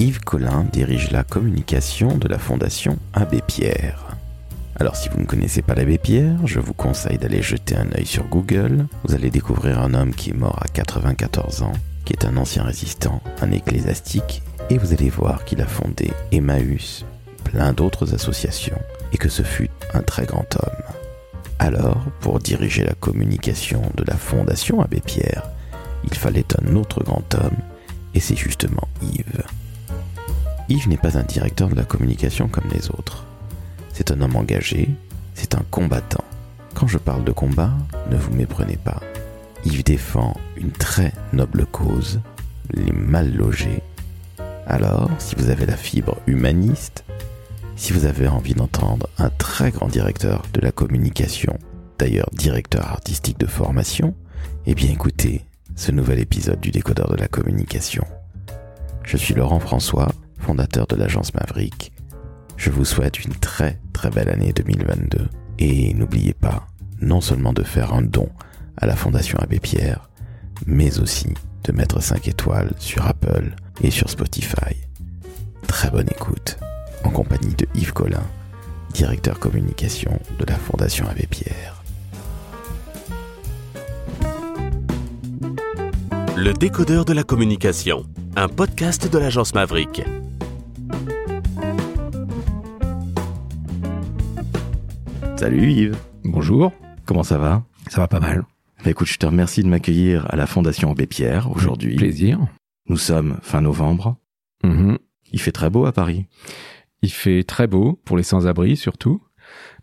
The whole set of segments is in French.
Yves Collin dirige la communication de la Fondation Abbé Pierre. Alors si vous ne connaissez pas l'abbé Pierre, je vous conseille d'aller jeter un œil sur Google. Vous allez découvrir un homme qui est mort à 94 ans, qui est un ancien résistant, un ecclésiastique, et vous allez voir qu'il a fondé Emmaüs, plein d'autres associations, et que ce fut un très grand homme. Alors, pour diriger la communication de la Fondation Abbé Pierre, il fallait un autre grand homme, et c'est justement Yves. Yves n'est pas un directeur de la communication comme les autres. C'est un homme engagé, c'est un combattant. Quand je parle de combat, ne vous méprenez pas. Yves défend une très noble cause, les mal logés. Alors, si vous avez la fibre humaniste, si vous avez envie d'entendre un très grand directeur de la communication, d'ailleurs directeur artistique de formation, eh bien écoutez ce nouvel épisode du décodeur de la communication. Je suis Laurent François, fondateur de l'agence Maverick. Je vous souhaite une très très belle année 2022 et n'oubliez pas non seulement de faire un don à la Fondation Abbé Pierre, mais aussi de mettre 5 étoiles sur Apple et sur Spotify. Très bonne écoute en compagnie de Yves Collin, directeur communication de la Fondation Abbé Pierre. Le décodeur de la communication, un podcast de l'agence Maverick. Salut Yves, Bonjour, comment ça va? Ça va pas mal. Bah écoute, je te remercie de m'accueillir à la Fondation Abbé Pierre aujourd'hui. Plaisir. Nous sommes fin novembre. Mhm. Il fait très beau à Paris. Il fait très beau pour les sans-abri surtout,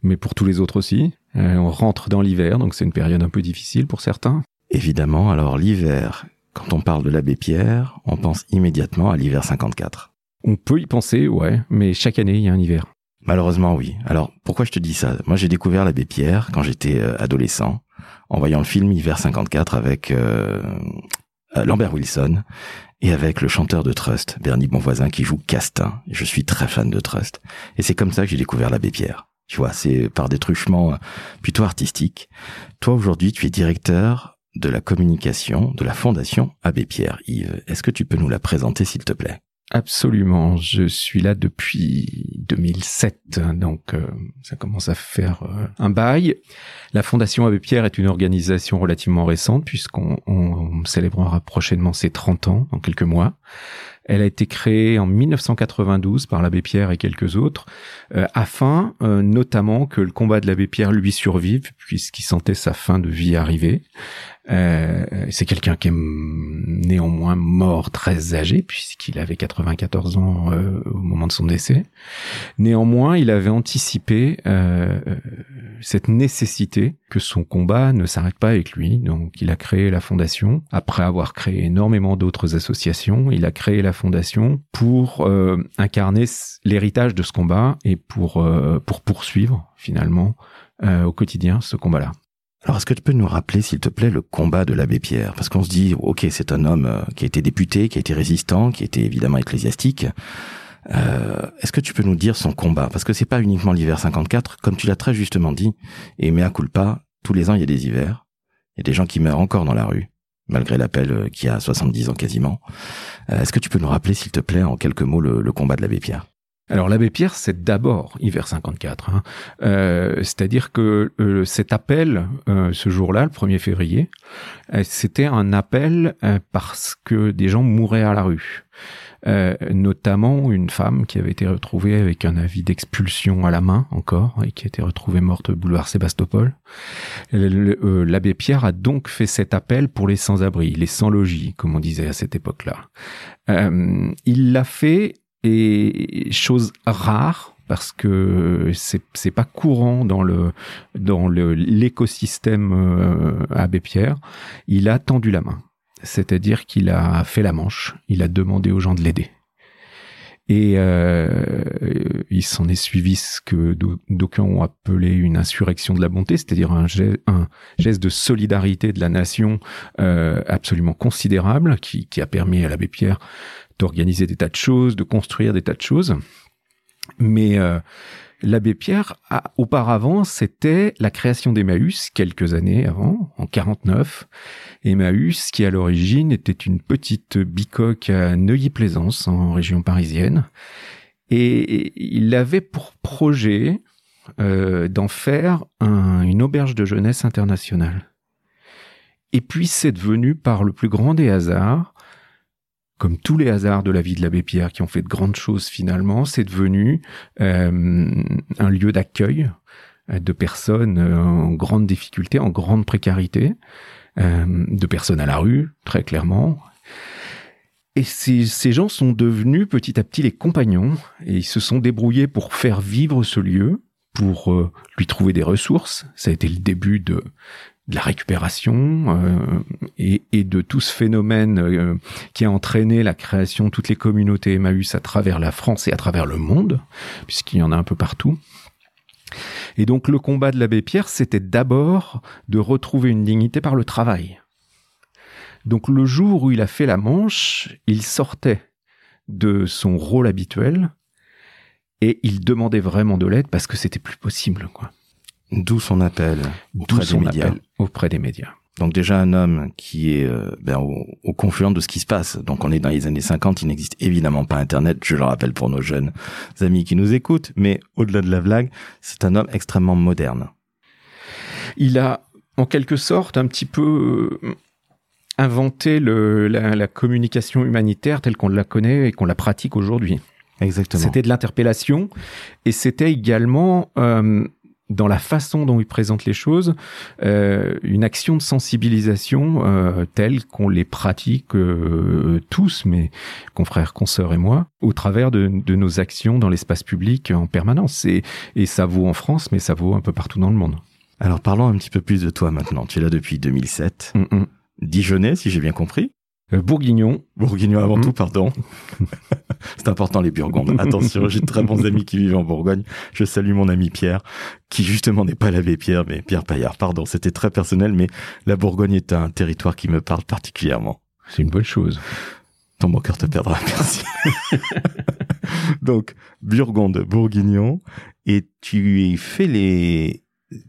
mais pour tous les autres aussi. Euh, on rentre dans l'hiver, donc c'est une période un peu difficile pour certains. Évidemment, alors l'hiver, quand on parle de l'abbé Pierre, on pense immédiatement à l'hiver 54. On peut y penser, ouais, mais chaque année il y a un hiver. Malheureusement, oui. Alors, pourquoi je te dis ça? Moi, j'ai découvert l'abbé Pierre quand j'étais euh, adolescent, en voyant le film Hiver 54 avec euh, euh, Lambert Wilson et avec le chanteur de Trust, Bernie Bonvoisin, qui joue Castin. Je suis très fan de Trust. Et c'est comme ça que j'ai découvert l'abbé Pierre. Tu vois, c'est par des truchements plutôt artistiques. Toi, aujourd'hui, tu es directeur de la communication de la Fondation Abbé Pierre. Yves, est-ce que tu peux nous la présenter, s'il te plaît? Absolument, je suis là depuis 2007, donc euh, ça commence à faire euh, un bail. La Fondation Abbé Pierre est une organisation relativement récente puisqu'on on célébrera prochainement ses 30 ans dans quelques mois. Elle a été créée en 1992 par l'abbé Pierre et quelques autres, euh, afin notamment que le combat de l'abbé Pierre lui survive, puisqu'il sentait sa fin de vie arriver. Euh, c'est quelqu'un qui est néanmoins mort très âgé, puisqu'il avait 94 ans euh, au moment de son décès. Néanmoins, il avait anticipé euh, euh, cette nécessité que son combat ne s'arrête pas avec lui. Donc, il a créé la fondation. Après avoir créé énormément d'autres associations, il a créé la fondation pour euh, incarner l'héritage de ce combat et pour pour poursuivre finalement au quotidien ce combat-là. Alors, est-ce que tu peux nous rappeler, s'il te plaît, le combat de l'abbé Pierre? Parce qu'on se dit, ok, c'est un homme euh, qui a été député, qui a été résistant, qui était évidemment ecclésiastique. Euh, est-ce que tu peux nous dire son combat? Parce que c'est pas uniquement l'hiver 54, comme tu l'as très justement dit, et mea culpa, tous les ans il y a des hivers, il y a des gens qui meurent encore dans la rue, malgré l'appel euh, qui a 70 ans quasiment. Est-ce que tu peux nous rappeler, s'il te plaît, en quelques mots, le combat de l'abbé Pierre? Alors l'abbé Pierre, c'est d'abord hiver 54. Hein. Euh, C'est-à-dire que euh, cet appel, euh, ce jour-là, le 1er février, euh, c'était un appel euh, parce que des gens mouraient à la rue. Euh, notamment une femme qui avait été retrouvée avec un avis d'expulsion à la main encore et qui a été retrouvée morte au boulevard Sébastopol. L'abbé Pierre a donc fait cet appel pour les sans-abri, les sans-logis, comme on disait à cette époque-là. Euh, il l'a fait et chose rare parce que c'est c'est pas courant dans le dans le l'écosystème euh, Abbé Pierre. Il a tendu la main, c'est-à-dire qu'il a fait la manche. Il a demandé aux gens de l'aider. Et euh, il s'en est suivi ce que d'au- d'aucuns ont appelé une insurrection de la bonté, c'est-à-dire un, geste- un geste de solidarité de la nation euh, absolument considérable qui, qui a permis à l'abbé Pierre d'organiser des tas de choses, de construire des tas de choses. Mais euh, L'abbé Pierre, auparavant, c'était la création d'Emmaüs, quelques années avant, en 49. Emmaüs, qui à l'origine était une petite bicoque à Neuilly-Plaisance, en région parisienne. Et il avait pour projet euh, d'en faire une auberge de jeunesse internationale. Et puis c'est devenu par le plus grand des hasards, comme tous les hasards de la vie de l'abbé Pierre qui ont fait de grandes choses finalement, c'est devenu euh, un lieu d'accueil euh, de personnes en grande difficulté, en grande précarité, de personnes à la rue, très clairement, et ces, gens sont devenus petit à petit les compagnons et ils se sont débrouillés pour faire vivre ce lieu, pour euh, lui trouver des ressources. Ça a été le début de, la récupération euh, et, de tout ce phénomène euh, qui a entraîné la création de toutes les communautés Emmaüs à travers la France et à travers le monde, puisqu'il y en a un peu partout. Et donc le combat de l'abbé Pierre, c'était d'abord de retrouver une dignité par le travail. Donc le jour où il a fait la manche, il sortait de son rôle habituel et il demandait vraiment de l'aide parce que c'était plus possible, quoi. D'où son appel auprès des médias. auprès des médias. Donc déjà un homme qui est euh, ben, au, confluent de ce qui se passe. Donc on est dans les années 50, il n'existe évidemment pas Internet, je le rappelle pour nos jeunes amis qui nous écoutent, mais au-delà de la blague, c'est un homme extrêmement moderne. Il a en quelque sorte un petit peu euh, le, la, la, communication humanitaire telle qu'on la connaît et qu'on la pratique aujourd'hui. Exactement. C'était de l'interpellation et c'était également euh, dans la façon dont il présente les choses euh, une action de sensibilisation euh, telle qu'on les pratique euh, tous, mes confrères, consoeurs et moi, au travers de, de nos actions dans l'espace public en permanence. Et, et ça vaut en France, mais ça vaut un peu partout dans le monde. Alors parlons un petit peu plus de toi maintenant. Tu es là depuis 2007. Dijonais, si j'ai bien compris. Euh, Bourguignon. Bourguignon avant mm. tout, pardon. C'est important les Burgondes. Attention, j'ai de très bons amis qui vivent en Bourgogne. Je salue mon ami Pierre, qui justement n'est pas l'abbé Pierre, mais Pierre Paillard. Pardon, c'était très personnel, mais la Bourgogne est un territoire qui me parle particulièrement. C'est une bonne chose. Ton bon cœur te perdra, merci. Donc, Burgonde, Bourguignon, et tu fais les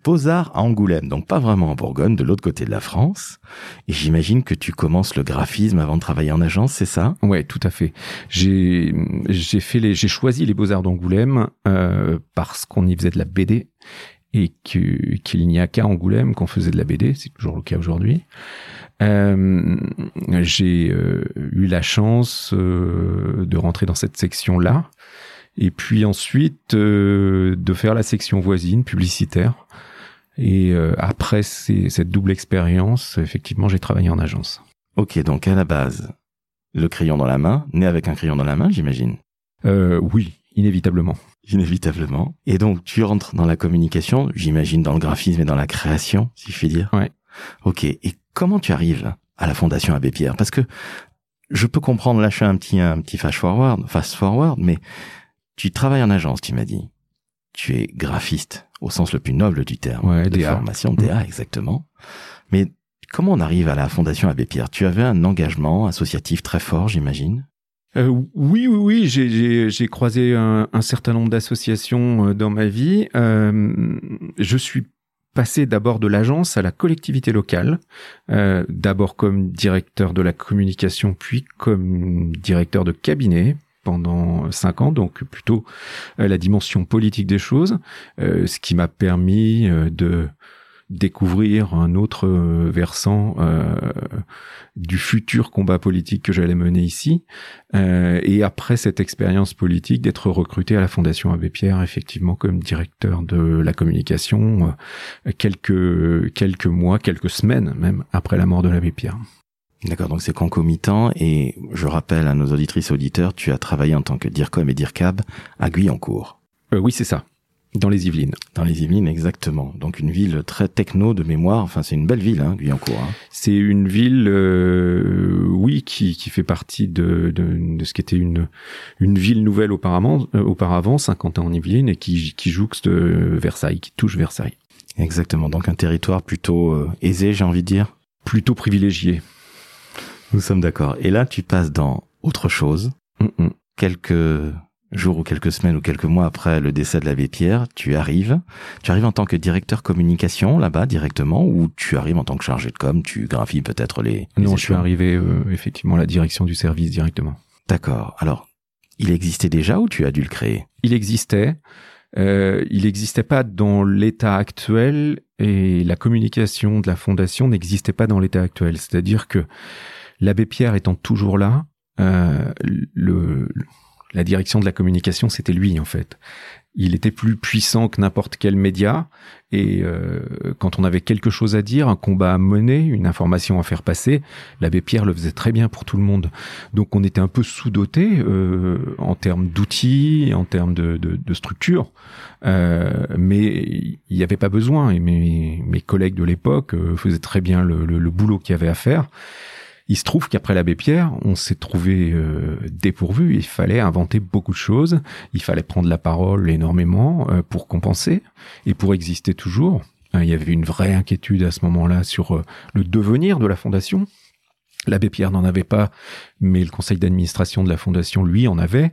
Beaux-Arts à Angoulême, donc pas vraiment en Bourgogne, de l'autre côté de la France. Et j'imagine que tu commences le graphisme avant de travailler en agence, c'est ça? Ouais, tout à fait. J'ai fait les j'ai choisi les Beaux-Arts d'Angoulême euh, parce qu'on y faisait de la BD et qu'il n'y a qu'à Angoulême qu'on faisait de la BD, c'est toujours le cas aujourd'hui. Euh, j'ai euh, eu la chance euh, de rentrer dans cette section-là et puis ensuite euh, de faire la section voisine publicitaire. Et euh, après cette double expérience, effectivement, j'ai travaillé en agence. Ok, donc à la base, le crayon dans la main, né avec un crayon dans la main, j'imagine. Euh, oui, inévitablement. Inévitablement. Et donc tu rentres dans la communication, j'imagine dans le graphisme et dans la création, si je puis dire. Ouais. Ok. Et comment tu arrives à la Fondation Abbé Pierre? Parce que je peux comprendre lâcher un petit un petit fast forward, fast forward, mais tu travailles en agence, tu m'as dit. Tu es graphiste, au sens le plus noble du terme. Ouais, de formation, DA, mmh. exactement. Mais comment on arrive à la Fondation Abbé Pierre? Tu avais un engagement associatif très fort, j'imagine? Euh, oui, oui, oui, j'ai croisé un, certain nombre d'associations euh, dans ma vie. Euh, je suis passé d'abord de l'agence à la collectivité locale, d'abord comme directeur de la communication, puis comme directeur de cabinet pendant cinq ans, donc plutôt euh, la dimension politique des choses, euh, ce qui m'a permis euh, de découvrir un autre versant du futur combat politique que j'allais mener ici. et après cette expérience politique, d'être recruté à la Fondation Abbé Pierre, effectivement, comme directeur de la communication, quelques quelques mois, quelques semaines même après la mort de l'Abbé Pierre. D'accord, donc c'est concomitant et je rappelle à nos auditrices et auditeurs, tu as travaillé en tant que DIRCOM et DIRCAB à Guyancourt. Euh, oui, c'est ça. Dans les Yvelines. Dans les Yvelines, exactement. Donc une ville très techno de mémoire. Enfin, c'est une belle ville, hein, Guyancourt. Hein. C'est une ville, euh, oui, qui, qui fait partie de, de, de ce qui était une, une ville nouvelle auparavant, euh, auparavant 50 ans en Yvelines, et qui, qui jouxte Versailles, qui touche Versailles. Exactement. Donc un territoire plutôt aisé, j'ai envie de dire. Plutôt privilégié. Nous sommes d'accord. Et là, tu passes dans autre chose. Quelques jours ou quelques semaines ou quelques mois après le décès de l'abbé Pierre, tu arrives. Tu arrives en tant que directeur communication là-bas directement ou tu arrives en tant que chargé de com, tu graphies peut-être les, Non, je suis arrivé euh, effectivement à la direction du service directement. D'accord. Alors, il existait déjà ou tu as dû le créer? Il existait. Euh, il n'existait pas dans l'état actuel et la communication de la fondation n'existait pas dans l'état actuel. C'est-à-dire que l'abbé Pierre étant toujours là, euh, la direction de la communication, c'était lui en fait. Il était plus puissant que n'importe quel média et euh, quand on avait quelque chose à dire, un combat à mener, une information à faire passer, l'abbé Pierre le faisait très bien pour tout le monde. Donc on était un peu sous-doté euh, en termes d'outils, en termes de, de, structure, euh, mais il n'y avait pas besoin. Et mes, mes collègues de l'époque euh, faisaient très bien le, le, le boulot qu'il y avait à faire. Il se trouve qu'après l'abbé Pierre, on s'est trouvé euh, dépourvu. Il fallait inventer beaucoup de choses. Il fallait prendre la parole énormément euh, pour compenser et pour exister toujours. Euh, il y avait une vraie inquiétude à ce moment-là sur euh, le devenir de la fondation. L'abbé Pierre n'en avait pas, mais le conseil d'administration de la fondation, lui, en avait.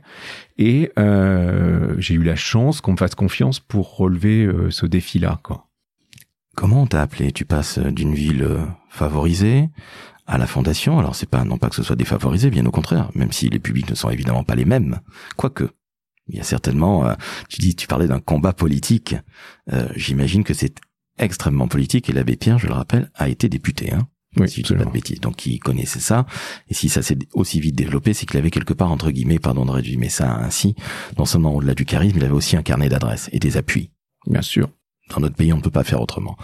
Et j'ai eu la chance qu'on me fasse confiance pour relever ce défi-là. Comment on t'a appelé? Tu passes d'une ville favorisée à la fondation. Alors c'est pas non pas que ce soit défavorisé, bien au contraire, même si les publics ne sont évidemment pas les mêmes. Quoique, il y a certainement. Euh, tu dis, tu parlais d'un combat politique. Euh, J'imagine que c'est extrêmement politique et l'abbé Pierre, je le rappelle, a été député. Hein oui, si je dis pas de bêtises. Donc il connaissait ça. Et si ça s'est aussi vite développé, c'est qu'il avait quelque part, entre guillemets, pardon de résumer ça ainsi, non seulement au-delà du charisme, il avait aussi un carnet d'adresses et des appuis. Bien sûr. Dans notre pays, on ne peut pas faire autrement.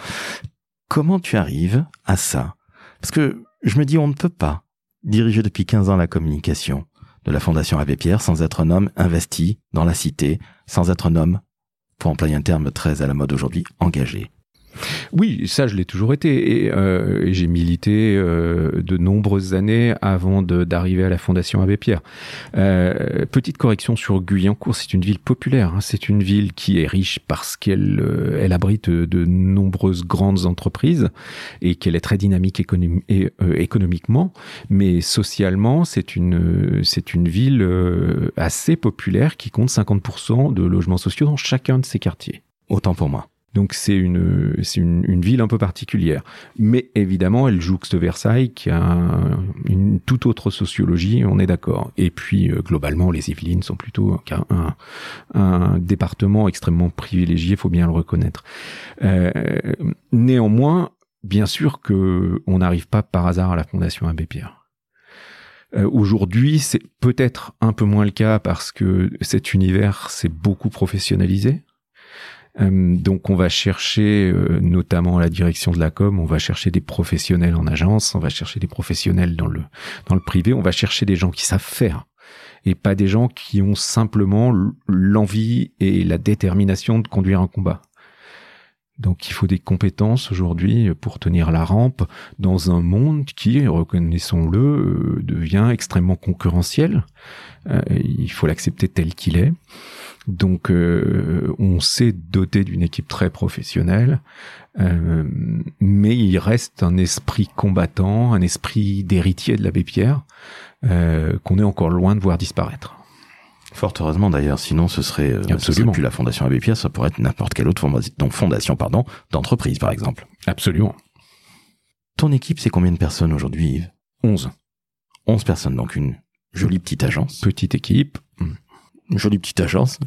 Comment tu arrives à ça? Parce que je me dis, on ne peut pas diriger depuis 15 ans la communication de la Fondation Abbé Pierre sans être un homme investi dans la cité, sans être un homme, pour employer un terme très à la mode aujourd'hui, engagé. Oui, ça je l'ai toujours été et, euh, j'ai milité euh, de nombreuses années avant d'arriver à la Fondation Abbé Pierre. Euh, petite correction sur Guyancourt, c'est une ville populaire. Hein, c'est une ville qui est riche parce qu'elle euh, elle abrite de nombreuses grandes entreprises et qu'elle est très dynamique euh, économiquement, mais socialement c'est une c'est une ville euh, assez populaire qui compte 50% de logements sociaux dans chacun de ses quartiers. Autant pour moi. Donc c'est une c'est une, ville un peu particulière, mais évidemment elle jouxte Versailles qui a un, une toute autre sociologie, on est d'accord. Et puis euh, globalement les Yvelines sont plutôt un, un, un département extrêmement privilégié, faut bien le reconnaître. Euh, néanmoins, bien sûr que on n'arrive pas par hasard à la Fondation Abbé Pierre. Euh, Aujourd'hui, c'est peut-être un peu moins le cas parce que cet univers s'est beaucoup professionnalisé. Euh, donc on va chercher, euh, notamment à la direction de la com, on va chercher des professionnels en agence, on va chercher des professionnels dans le dans le privé, on va chercher des gens qui savent faire et pas des gens qui ont simplement l'envie et la détermination de conduire un combat. Donc il faut des compétences aujourd'hui pour tenir la rampe dans un monde qui, reconnaissons-le, euh, devient extrêmement concurrentiel. Il faut l'accepter tel qu'il est. Donc euh, on s'est doté d'une équipe très professionnelle, euh, mais il reste un esprit combattant, un esprit d'héritier de l'abbé Pierre euh, qu'on est encore loin de voir disparaître. Fort heureusement d'ailleurs, sinon ce serait, euh, ce serait plus la Fondation Abbé Pierre, ça pourrait être n'importe quelle autre fondation, donc fondation pardon, d'entreprise par exemple. Absolument. Ton équipe, c'est combien de personnes aujourd'hui, Yves? 11. 11 personnes, donc une jolie petite agence. Petite équipe. Une jolie petite agence.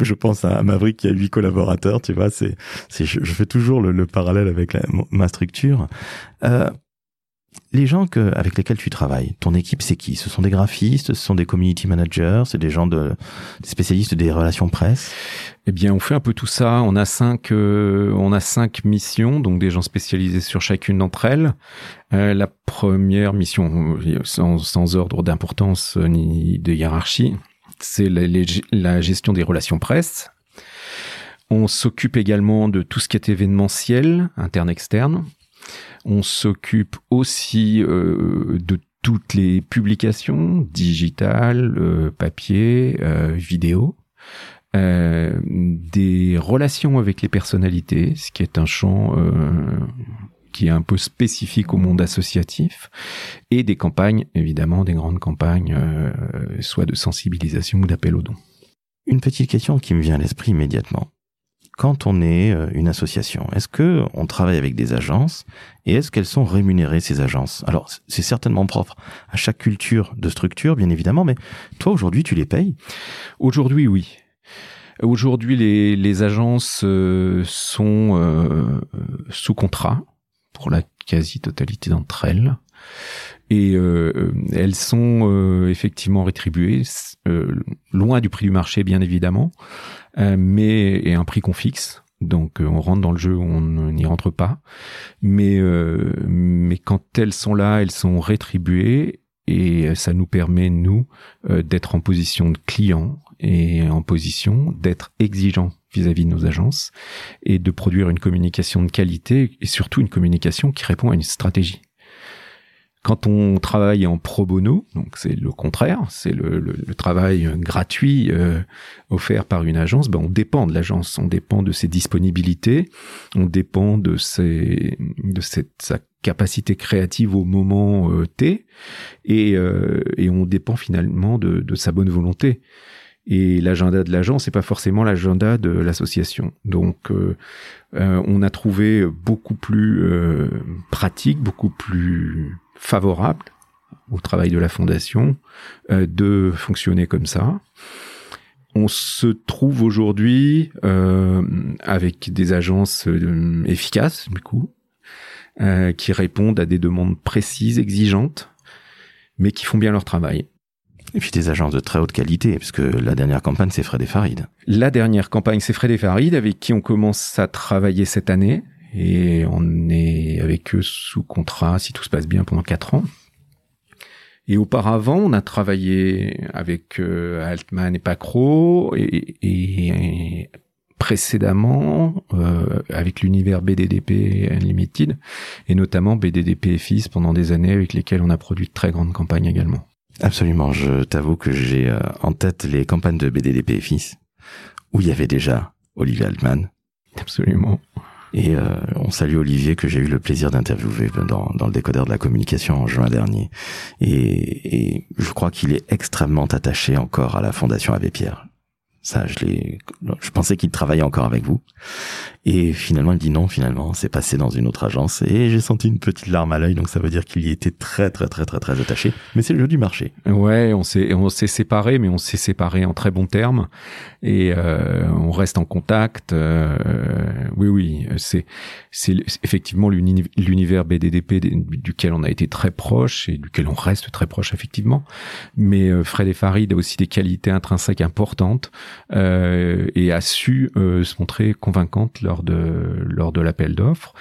Je pense à Maverick qui a huit collaborateurs, tu vois, c'est, c'est, je, fais toujours le, le parallèle avec ma structure. Euh, les gens que, avec lesquels tu travailles, ton équipe, c'est qui? Ce sont des graphistes, ce sont des community managers, c'est des gens de, des spécialistes des relations presse? Eh bien, on fait un peu tout ça. On a cinq, euh, on a cinq missions, donc des gens spécialisés sur chacune d'entre elles. Euh, la première mission, sans, sans ordre d'importance ni de hiérarchie, c'est la, gestion des relations presse. On s'occupe également de tout ce qui est événementiel, interne-externe. On s'occupe aussi euh, de toutes les publications digitales, euh, papier, euh, vidéo, des relations avec les personnalités, ce qui est un champ qui est un peu spécifique au monde associatif, et des campagnes, évidemment, des grandes campagnes, soit de sensibilisation ou d'appel aux dons. une petite question qui me vient à l'esprit immédiatement. Quand on est euh, une association, est-ce que on travaille avec des agences et est-ce qu'elles sont rémunérées ces agences? Alors c'est certainement propre à chaque culture de structure, bien évidemment, mais toi aujourd'hui tu les payes? Aujourd'hui, oui. Aujourd'hui, les, les agences euh, sont euh, sous contrat pour la quasi-totalité d'entre elles. Et euh, elles sont effectivement rétribuées, loin du prix du marché bien évidemment, mais et un prix qu'on fixe. Donc on rentre dans le jeu, on n'y rentre pas. Mais mais quand elles sont là, elles sont rétribuées et ça nous permet nous d'être en position de client et en position d'être exigeant vis-à-vis de nos agences et de produire une communication de qualité et surtout une communication qui répond à une stratégie. Quand on travaille en pro bono, donc c'est le contraire, c'est le, le, travail gratuit euh, offert par une agence, ben on dépend de l'agence, on dépend de ses disponibilités, on dépend de ses, de sa capacité créative au moment euh, T, et, euh, et on dépend finalement de, de sa bonne volonté. Et l'agenda de l'agent, c'est pas forcément l'agenda de l'association. Donc, euh, euh, on a trouvé beaucoup plus euh, pratique, beaucoup plus favorable au travail de la fondation de fonctionner comme ça. On se trouve aujourd'hui avec des agences efficaces, du coup, qui répondent à des demandes précises, exigeantes, mais qui font bien leur travail. Et puis des agences de très haute qualité, puisque la dernière campagne, c'est Fred et Farid. La dernière campagne, c'est Fred et Farid, avec qui on commence à travailler cette année. Et on est avec eux sous contrat, si tout se passe bien, pendant quatre ans. Et auparavant, on a travaillé avec euh, Altman et Pacro, et, et précédemment euh, avec l'univers BDDP Unlimited, et notamment BDDP et FIS pendant des années avec lesquels on a produit de très grandes campagnes également. Absolument, je t'avoue que j'ai euh, en tête les campagnes de BDDP et Fils, où il y avait déjà Olivier Altman. Absolument. Et euh, on salue Olivier que j'ai eu le plaisir d'interviewer dans, dans le décodeur de la communication en juin dernier. Et, et je crois qu'il est extrêmement attaché encore à la Fondation Abbé Pierre. Ça, je l'ai, je pensais qu'il travaillait encore avec vous. Et finalement, il dit non, finalement, c'est passé dans une autre agence. Et j'ai senti une petite larme à l'œil, donc ça veut dire qu'il y était très, très, très, très, très attaché. Mais c'est le jeu du marché. Ouais, on s'est, on s'est séparé, mais on s'est séparé en très bons termes. Et euh, on reste en contact. Euh, oui, oui, c'est, c'est effectivement l'univers BDDP duquel on a été très proche et duquel on reste très proche, effectivement. Mais euh, Fred et Farid a aussi des qualités intrinsèques importantes et a su euh, se montrer convaincante lors de lors de l'appel d'offres.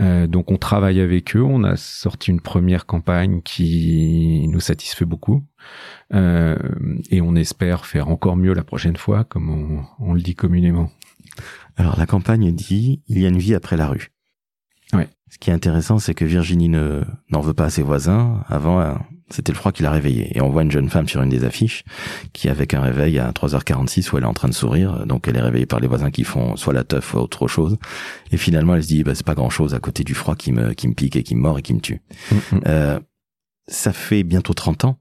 Euh, donc on travaille avec eux. On a sorti une première campagne qui nous satisfait beaucoup. et on espère faire encore mieux la prochaine fois, comme on, on le dit communément. Alors la campagne dit il y a une vie après la rue. Ouais. Ce qui est intéressant, c'est que Virginie ne n'en veut pas à ses voisins. Avant, c'était le froid qui l'a réveillée. Et on voit une jeune femme sur une des affiches qui, avec un réveil à 3h46 où elle est en train de sourire, donc elle est réveillée par les voisins qui font soit la teuf, soit autre chose. Et finalement, elle se dit, bah, c'est pas grand chose à côté du froid qui me, qui me pique et qui me mord et qui me tue. Mm-hmm. Euh, ça fait bientôt 30 ans.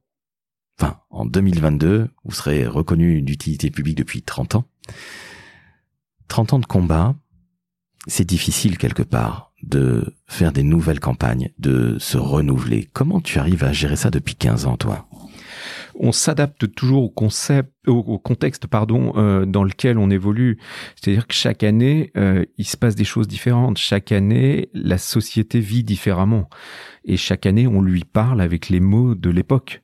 Enfin, en 2022, vous serez reconnu d'utilité publique depuis 30 ans. 30 ans de combat, c'est difficile quelque part de faire des nouvelles campagnes, de se renouveler. Comment tu arrives à gérer ça depuis 15 ans, toi? On s'adapte toujours au concept, au, contexte, pardon, euh, dans lequel on évolue. C'est-à-dire que chaque année, euh, il se passe des choses différentes. Chaque année, la société vit différemment, et chaque année, on lui parle avec les mots de l'époque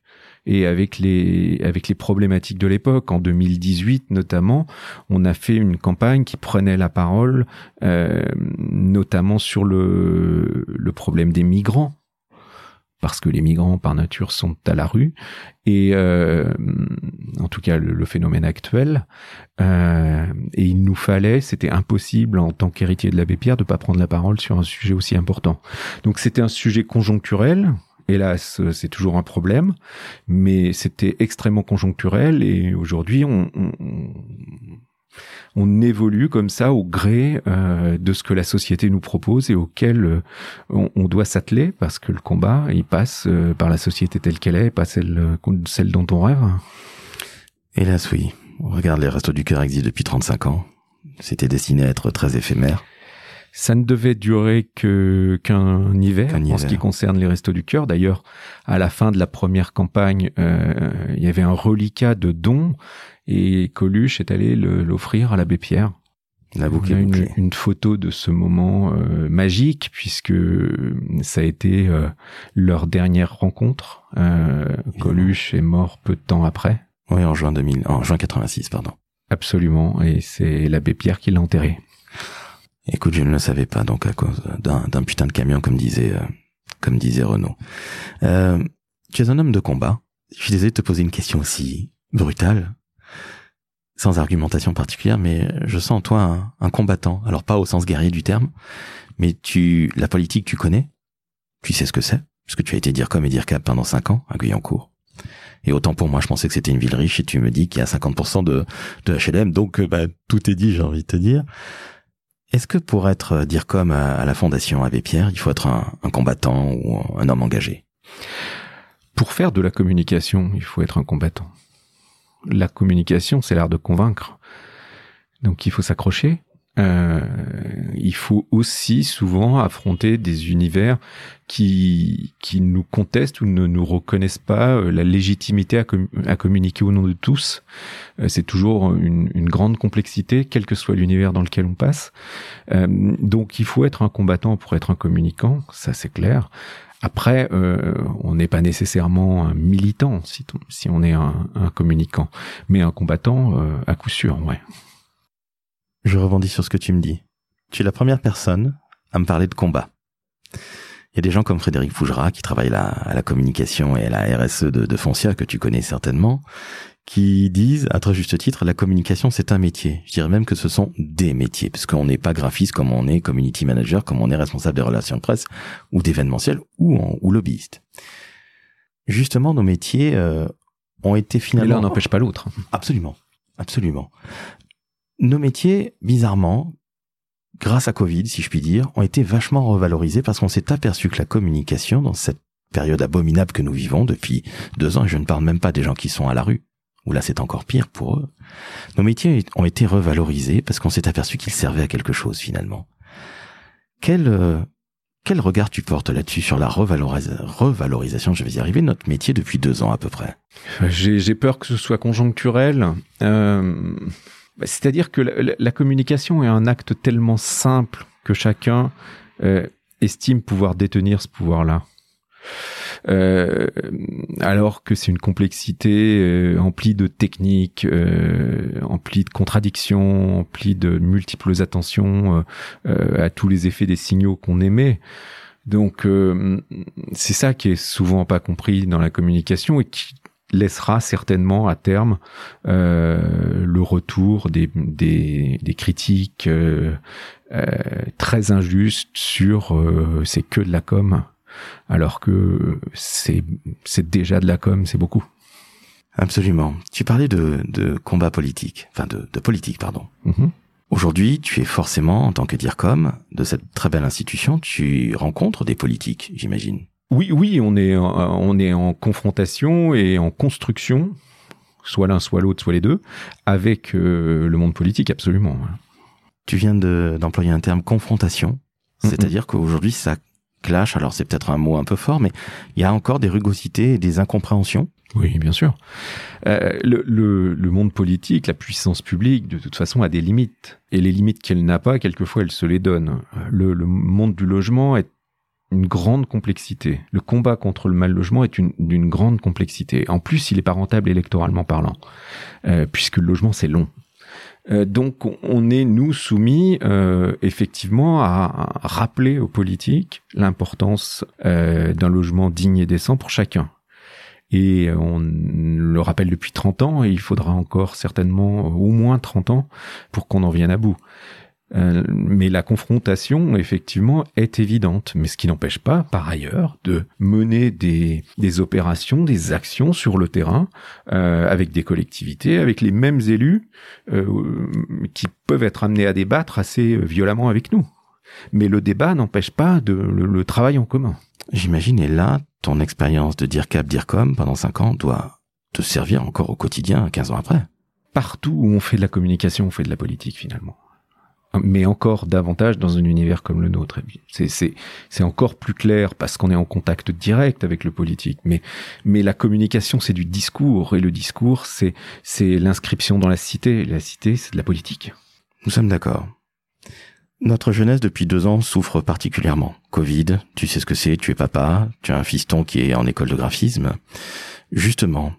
et avec les avec les problématiques de l'époque. En 2018 notamment, on a fait une campagne qui prenait la parole, euh, notamment sur le le problème des migrants parce que les migrants par nature sont à la rue et euh, en tout cas le, phénomène actuel euh, et il nous fallait c'était impossible en tant qu'héritier de l'abbé Pierre de pas prendre la parole sur un sujet aussi important donc c'était un sujet conjoncturel Hélas, c'est toujours un problème, mais c'était extrêmement conjoncturel et aujourd'hui, on, on, évolue comme ça au gré euh, de ce que la société nous propose et auquel euh, on, doit s'atteler parce que le combat, il passe euh, par la société telle qu'elle est, pas celle, celle dont on rêve. Hélas, oui. Regarde, les Restos du Cœur existent depuis 35 ans. C'était destiné à être très éphémère. Ça ne devait durer que qu'un hiver en ce qui concerne les Restos du Cœur. D'ailleurs, à la fin de la première campagne, euh, il y avait un reliquat de dons et Coluche est allé l'offrir à l'abbé Pierre. La On boucle a une, une photo de ce moment euh, magique puisque ça a été euh, leur dernière rencontre. Euh, Coluche est mort peu de temps après. Oui, en juin 2000, en juin 86, pardon. Absolument, et c'est l'abbé Pierre qui l'a enterré. Écoute, je ne le savais pas, donc à cause d'un putain de camion, comme disait, euh, comme disait Renaud. Euh, tu es un homme de combat. Je suis désolé de te poser une question aussi brutale, sans argumentation particulière, mais je sens en toi un, un combattant. Alors pas au sens guerrier du terme, mais tu, la politique, tu connais. Tu sais ce que c'est, parce que tu as été dire comme et dire cap pendant cinq ans à Guyancourt. Et autant pour moi, je pensais que c'était une ville riche, et tu me dis qu'il y a 50% de, de HLM, donc euh, bah, tout est dit, j'ai envie de te dire. Est-ce que pour être euh, dire comme à, la Fondation Abbé Pierre, il faut être un, un combattant ou un homme engagé? Pour faire de la communication, il faut être un combattant. La communication, c'est l'art de convaincre. Donc il faut s'accrocher. Euh, il faut aussi souvent affronter des univers qui qui nous contestent ou ne nous reconnaissent pas euh, la légitimité à, com- à communiquer au nom de tous. Euh, c'est toujours une, une grande complexité, quel que soit l'univers dans lequel on passe. Euh, donc il faut être un combattant pour être un communicant, ça c'est clair. Après, euh, on n'est pas nécessairement un militant si, si on est un, un communicant, mais un combattant à coup sûr, ouais. Je rebondis sur ce que tu me dis. Tu es la première personne à me parler de combat. Il y a des gens comme Frédéric Fougera qui travaillent là, à la communication et à la RSE de, de Foncia, que tu connais certainement, qui disent, à très juste titre, la communication c'est un métier. Je dirais même que ce sont des métiers, parce qu'on n'est pas graphiste comme on est community manager, comme on est responsable des relations presse, ou d'événementiel, ou, en- ou lobbyiste. Justement, nos métiers euh, ont été Mais finalement... l'un n'empêche pas l'autre. Absolument, absolument. Nos métiers, bizarrement, grâce à Covid, si je puis dire, ont été vachement revalorisés parce qu'on s'est aperçu que la communication, dans cette période abominable que nous vivons depuis deux ans, et je ne parle même pas des gens qui sont à la rue, où là c'est encore pire pour eux, nos métiers ont été revalorisés parce qu'on s'est aperçu qu'ils servaient à quelque chose finalement. Quel, euh, quel regard tu portes là-dessus sur la revalorisa- revalorisation, je vais y arriver, notre métier depuis deux ans à peu près J'ai peur que ce soit conjoncturel. Euh, C'est-à-dire que la, communication est un acte tellement simple que chacun euh, estime pouvoir détenir ce pouvoir-là. Euh, alors que c'est une complexité euh, emplie de techniques, euh, emplie de contradictions, emplie de multiples attentions à tous les effets des signaux qu'on émet. Donc c'est ça qui est souvent pas compris dans la communication et qui laissera certainement à terme euh, le retour des, des, des critiques euh, euh, très injustes sur euh, c'est que de la com alors que c'est c'est déjà de la com c'est beaucoup Absolument. Tu parlais de, de combat politique, enfin de, de politique, pardon. Mhm. Aujourd'hui, tu es forcément, en tant que DIRCOM, de cette très belle institution, tu rencontres des politiques, j'imagine. Oui, oui, on est, en- on est en confrontation et en construction, soit l'un, soit l'autre, soit les deux, avec euh, le monde politique, absolument. Tu viens de- d'employer un terme confrontation, c'est-à-dire qu'aujourd'hui, ça clash, alors c'est peut-être un mot un peu fort, mais il y a encore des rugosités et des incompréhensions. Oui, bien sûr. Euh, le, le, le monde politique, la puissance publique, de toute façon, a des limites. Et les limites qu'elle n'a pas, quelquefois, elle se les donne. Le, le monde du logement est une grande complexité. Le combat contre le mal logement est une- d'une grande complexité. En plus, il est pas rentable électoralement parlant, euh, puisque le logement, c'est long. Euh, donc, on- est, nous, soumis euh, effectivement à, à rappeler aux politiques l'importance d'un logement digne et décent pour chacun. Et on le rappelle depuis 30 ans, et il faudra encore certainement au moins 30 ans pour qu'on en vienne à bout. Euh, mais la confrontation, effectivement, est évidente. Mais ce qui n'empêche pas, par ailleurs, de mener des, des opérations, des actions sur le terrain, euh, avec des collectivités, avec les mêmes élus, euh, qui peuvent être amenés à débattre assez violemment avec nous. Mais le débat n'empêche pas de, le, le travail en commun. J'imagine, et là, ton expérience de DIRCAP, DIRCOM pendant cinq ans doit te servir encore au quotidien 15 ans après. partout où on fait de la communication, on fait de la politique finalement mais encore davantage dans un univers comme le nôtre. C'est encore plus clair parce qu'on est en contact direct avec le politique. Mais, mais la communication, c'est du discours et le discours, c'est l'inscription dans la cité. La cité, c'est de la politique. Nous sommes d'accord. Notre jeunesse depuis deux ans souffre particulièrement. Covid, tu sais ce que c'est, tu es papa, tu as un fiston qui est en école de graphisme. Justement,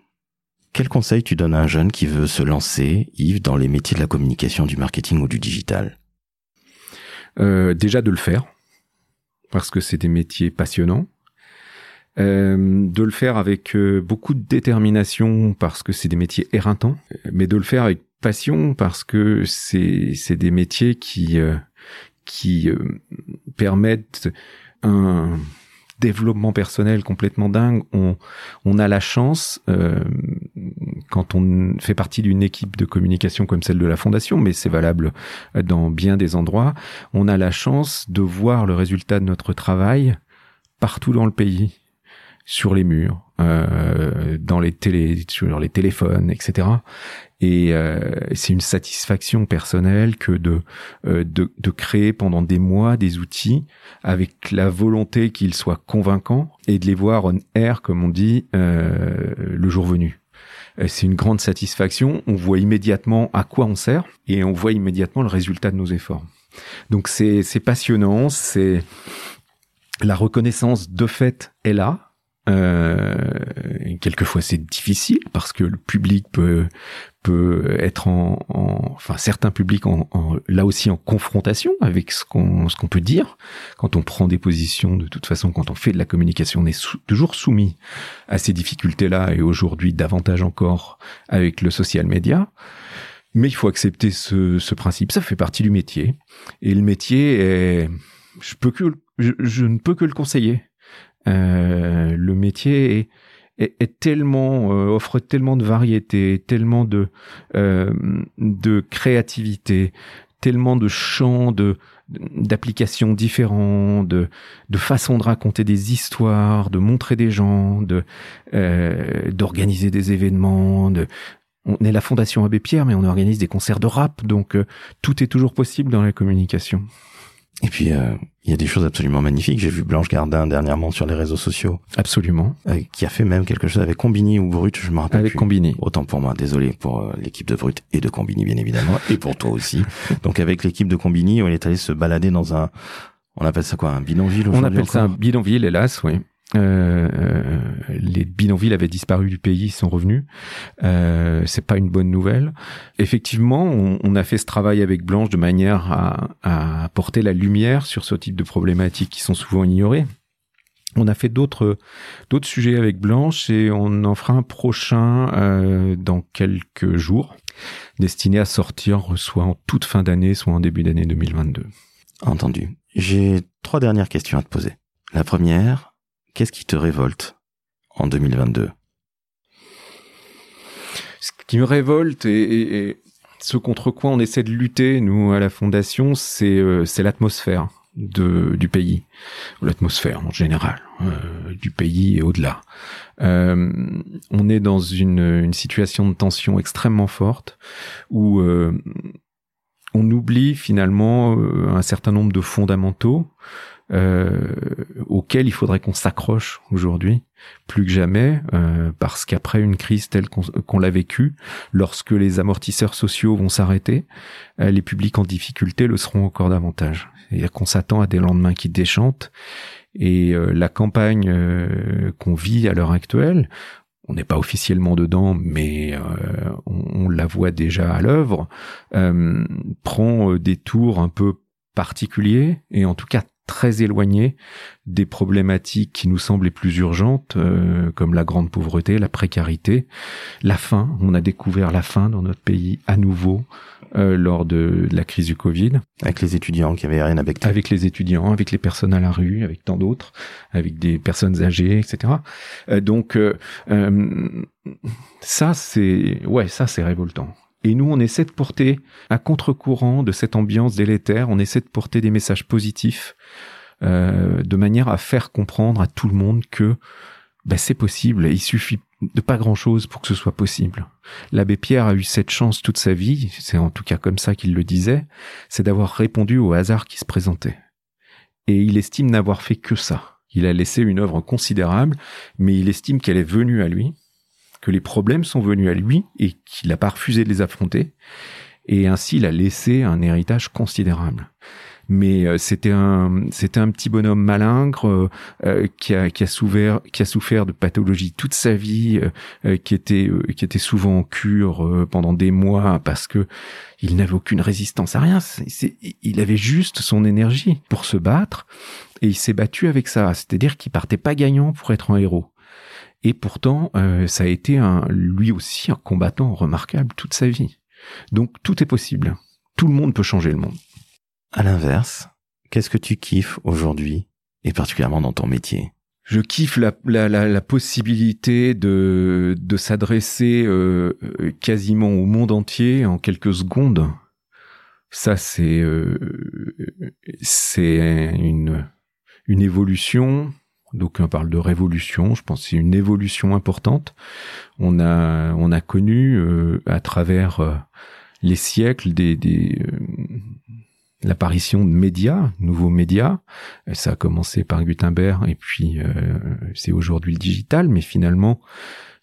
quel conseil tu donnes à un jeune qui veut se lancer, Yves, dans les métiers de la communication, du marketing ou du digital? Euh, Déjà de le faire, parce que c'est des métiers passionnants. Euh, de le faire avec euh, beaucoup de détermination parce que c'est des métiers éreintants, mais de le faire avec passion parce que c'est c'est des métiers qui qui permettent un développement personnel complètement dingue. On, a la chance, euh, quand on fait partie d'une équipe de communication comme celle de la Fondation, mais c'est valable dans bien des endroits, on a la chance de voir le résultat de notre travail partout dans le pays sur les murs, dans les télé, sur les téléphones, etc. Et euh, c'est une satisfaction personnelle que de, euh, de, de créer pendant des mois des outils avec la volonté qu'ils soient convaincants et de les voir on air, comme on dit, euh, le jour venu. Euh, c'est une grande satisfaction. On voit immédiatement à quoi on sert et on voit immédiatement le résultat de nos efforts. Donc c'est c'est passionnant. C'est la reconnaissance de fait est là euh, quelquefois c'est difficile parce que le public peut peut être en, enfin certains publics en, là aussi en confrontation avec ce qu'on ce qu'on peut dire. Quand on prend des positions de toute façon quand on fait de la communication on est toujours soumis à ces difficultés là et aujourd'hui davantage encore avec le social media. Mais il faut accepter ce, ce principe. Ça fait partie du métier. Et le métier est je peux que je ne peux que le conseiller euh, le métier est, tellement euh, offre tellement de variété, tellement de euh, de créativité, tellement de champs d'applications différents, de façons de raconter des histoires, de montrer des gens, de d'organiser des événements, on est la Fondation Abbé Pierre, mais on organise des concerts de rap, donc tout est toujours possible dans la communication. Et puis, euh, il y a des choses absolument magnifiques. J'ai vu Blanche Gardin dernièrement sur les réseaux sociaux. Absolument. Euh, qui a fait même quelque chose avec Combini ou Brut, je me rappelle Avec Combini. Autant pour moi, désolé pour euh, l'équipe de Brut et de Combini, bien évidemment, et pour toi aussi. Donc avec l'équipe de Combini, on est allé se balader dans un, on appelle ça quoi, un bidonville On appelle ça un bidonville, hélas, oui. Euh, les bidonvilles avaient disparu du pays, ils sont revenus. Euh, c'est pas une bonne nouvelle. Effectivement, on, on, a fait ce travail avec Blanche de manière à, à porter la lumière sur ce type de problématiques qui sont souvent ignorées. On a fait d'autres d'autres sujets avec Blanche et on en fera un prochain euh, dans quelques jours, destiné à sortir soit en toute fin d'année, soit en début d'année 2022. Entendu. J'ai trois dernières questions à te poser. La première, Qu'est-ce qui te révolte en 2022 Ce qui me révolte et, ce contre quoi on essaie de lutter, nous, à la Fondation, c'est euh, l'atmosphère du pays, l'atmosphère en général, euh, du pays et au-delà. Euh, on est dans une, une, situation de tension extrêmement forte où on oublie finalement un certain nombre de fondamentaux euh, auquel il faudrait qu'on s'accroche aujourd'hui plus que jamais, euh, parce qu'après une crise telle qu'on l'a vécue, lorsque les amortisseurs sociaux vont s'arrêter, euh, les publics en difficulté le seront encore davantage. C'est-à-dire qu'on s'attend à des lendemains qui déchantent, et euh, la campagne qu'on vit à l'heure actuelle, on n'est pas officiellement dedans, mais on, on, la voit déjà à l'œuvre, prend des tours un peu particuliers et en tout cas très éloigné des problématiques qui nous semblent les plus urgentes, euh, comme la grande pauvreté, la précarité, la faim. On a découvert la faim dans notre pays à nouveau euh, lors de, la crise du Covid. Avec les étudiants qui avaient rien à becter. Avec les étudiants, avec les personnes à la rue, avec tant d'autres, avec des personnes âgées, etc. Euh, donc ça, c'est ouais, ça c'est révoltant. Et nous, on essaie de porter, à contre-courant de cette ambiance délétère, on essaie de porter des messages positifs, euh, de manière à faire comprendre à tout le monde que ben c'est possible. Il suffit de pas grand chose pour que ce soit possible. L'abbé Pierre a eu cette chance toute sa vie, c'est en tout cas comme ça qu'il le disait, c'est d'avoir répondu au hasard qui se présentait. Et il estime n'avoir fait que ça. Il a laissé une œuvre considérable, mais il estime qu'elle est venue à lui, que les problèmes sont venus à lui et qu'il n'a pas refusé de les affronter. Et ainsi, il a laissé un héritage considérable mais euh, c'était un c'était un petit bonhomme malingre euh, euh, qui a qui a souffert qui a souffert de pathologies toute sa vie, qui était qui était souvent en cure pendant des mois parce que il n'avait aucune résistance à rien. Il avait juste son énergie pour se battre et il s'est battu avec ça. C'est-à-dire qu'il partait pas gagnant pour être un héros. Et pourtant, ça a été un, lui aussi un combattant remarquable toute sa vie. Donc tout est possible. Tout le monde peut changer le monde. À l'inverse, qu'est-ce que tu kiffes aujourd'hui, et particulièrement dans ton métier? Je kiffe la, la, la, possibilité de, de s'adresser euh, quasiment au monde entier en quelques secondes. Ça, c'est euh, c'est une, une évolution. D'aucuns parlent de révolution. Je pense que c'est une évolution importante. On a on a connu euh, à travers les siècles des, des l'apparition de médias, nouveaux médias. Ça a commencé par Gutenberg et puis euh, c'est aujourd'hui le digital, mais finalement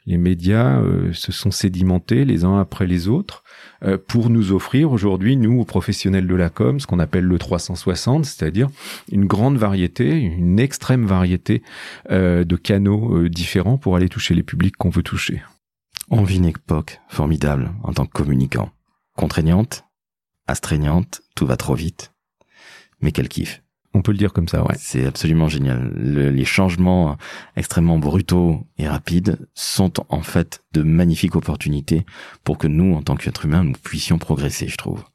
les médias euh, se sont sédimentés les uns après les autres euh, pour nous offrir aujourd'hui, nous, aux professionnels de la com, ce qu'on appelle le 360, c'est-à-dire une grande variété, une extrême variété de canaux différents pour aller toucher les publics qu'on veut toucher. On vit une époque formidable en tant que communicant. Contraignante, astreignante, tout va trop vite. Mais quel kiff. On peut le dire comme ça, ouais. C'est absolument génial. les changements extrêmement brutaux et rapides sont en fait de magnifiques opportunités pour que nous, en tant qu'êtres humains, nous puissions progresser, je trouve.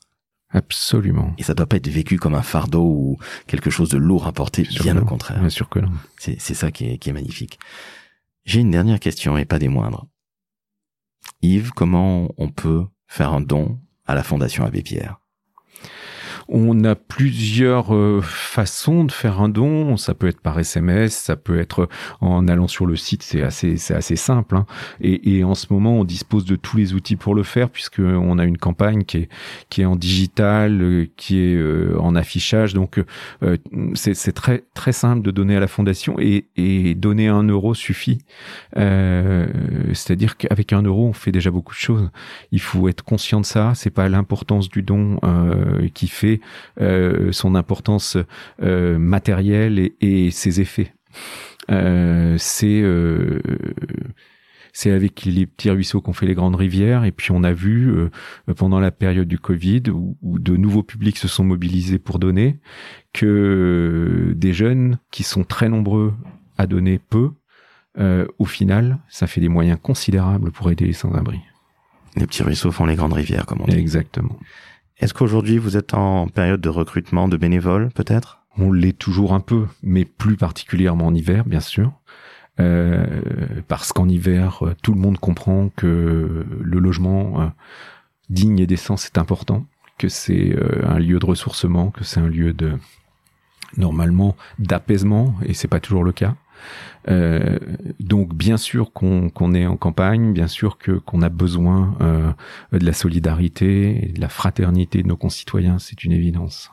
Absolument. Et ça doit pas être vécu comme un fardeau ou quelque chose de lourd à porter, bien au contraire. Bien sûr que non. C'est, ça qui est, qui est magnifique. J'ai une dernière question et pas des moindres. Yves, comment on peut faire un don à la Fondation Abbé Pierre? On a plusieurs euh, façons de faire un don. Ça peut être par SMS, ça peut être en allant sur le site. C'est assez, c'est assez simple. Hein. Et, en ce moment, on dispose de tous les outils pour le faire puisque on a une campagne qui est qui est en digital, euh, qui est euh, en affichage. Donc c'est très très simple de donner à la fondation et, et donner un euro suffit. C'est-à-dire qu'avec un euro, on fait déjà beaucoup de choses. Il faut être conscient de ça. C'est pas l'importance du don qui fait euh, son importance euh, matérielle et, ses effets. Euh, c'est c'est avec les petits ruisseaux qu'on fait les grandes rivières. Et puis on a vu pendant la période du Covid où, de nouveaux publics se sont mobilisés pour donner que des jeunes qui sont très nombreux à donner peu, au final, ça fait des moyens considérables pour aider les sans-abri. Les petits ruisseaux font les grandes rivières, comme on dit. Exactement. Est-ce qu'aujourd'hui vous êtes en période de recrutement de bénévoles peut-être? On l'est toujours un peu, mais plus particulièrement en hiver bien sûr. Euh, parce qu'en hiver, euh, tout le monde comprend que le logement euh, digne et décent, c'est important, que c'est un lieu de ressourcement, que c'est un lieu de normalement d'apaisement, et c'est pas toujours le cas. Euh, donc bien sûr qu'on est en campagne, bien sûr que qu'on a besoin euh, de la solidarité et de la fraternité de nos concitoyens, c'est une évidence.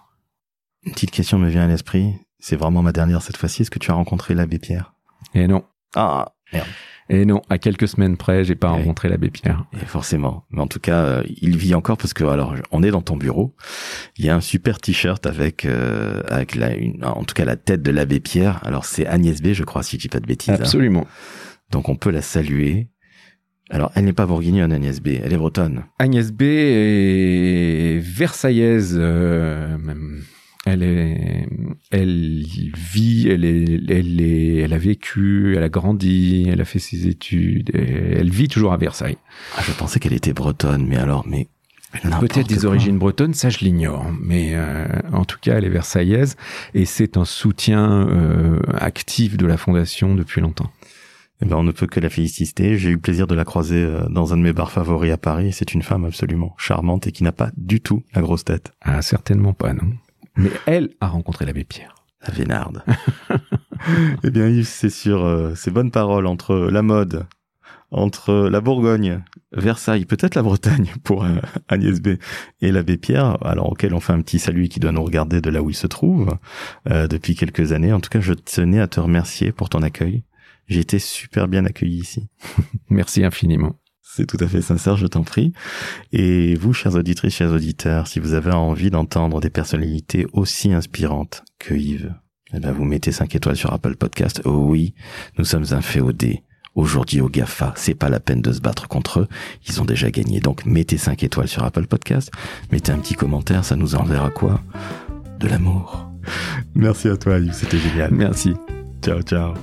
Une petite question me vient à l'esprit, c'est vraiment ma dernière cette fois-ci, est-ce que tu as rencontré l'abbé Pierre? Eh non. Ah, merde. Et non, à quelques semaines près, j'ai pas rencontré l'abbé Pierre. Et forcément. Mais en tout cas, euh, il vit encore parce que alors on est dans ton bureau. Il y a un super t-shirt avec euh, avec la une, en tout cas la tête de l'abbé Pierre. Alors c'est Agnès B, je crois, si je dis pas de bêtises. Hein. Absolument. Donc on peut la saluer. Alors, elle n'est pas bourguignonne, Agnès B. Elle est bretonne. Agnès B est versaillaise, euh, même elle est, elle vit, elle est, elle est, elle a vécu, elle a grandi, elle a fait ses études, elle vit toujours à Versailles. Ah, je pensais qu'elle était bretonne, mais alors, mais Peut-être des origines bretonnes, ça je l'ignore, mais euh, en tout cas elle est versaillaise et c'est un soutien euh, actif de la fondation depuis longtemps. Eh ben, on ne peut que la féliciter. J'ai eu le plaisir de la croiser euh, dans un de mes bars favoris à Paris. C'est une femme absolument charmante et qui n'a pas du tout la grosse tête. Ah, certainement pas, non. Mais elle a rencontré l'abbé Pierre. La Vénarde. eh bien Yves, c'est sur euh, ces bonnes paroles entre la mode, entre la Bourgogne, Versailles, peut-être la Bretagne pour euh, Agnès B et l'abbé Pierre, alors auquel on fait un petit salut qui doit nous regarder de là où il se trouve euh, depuis quelques années. En tout cas, je tenais à te remercier pour ton accueil. J'ai été super bien accueilli ici. Merci infiniment. C'est tout à fait sincère, je t'en prie. Et vous, chers auditrices, chers auditeurs, si vous avez envie d'entendre des personnalités aussi inspirantes que Yves, eh ben vous mettez 5 étoiles sur Apple Podcast. Oh oui, nous sommes un féodé. Aujourd'hui au GAFA, c'est pas la peine de se battre contre eux, ils ont déjà gagné. Donc mettez 5 étoiles sur Apple Podcast, mettez un petit commentaire, ça nous enverra quoi? De l'amour. Merci à toi Yves, c'était génial. Merci. Ciao ciao.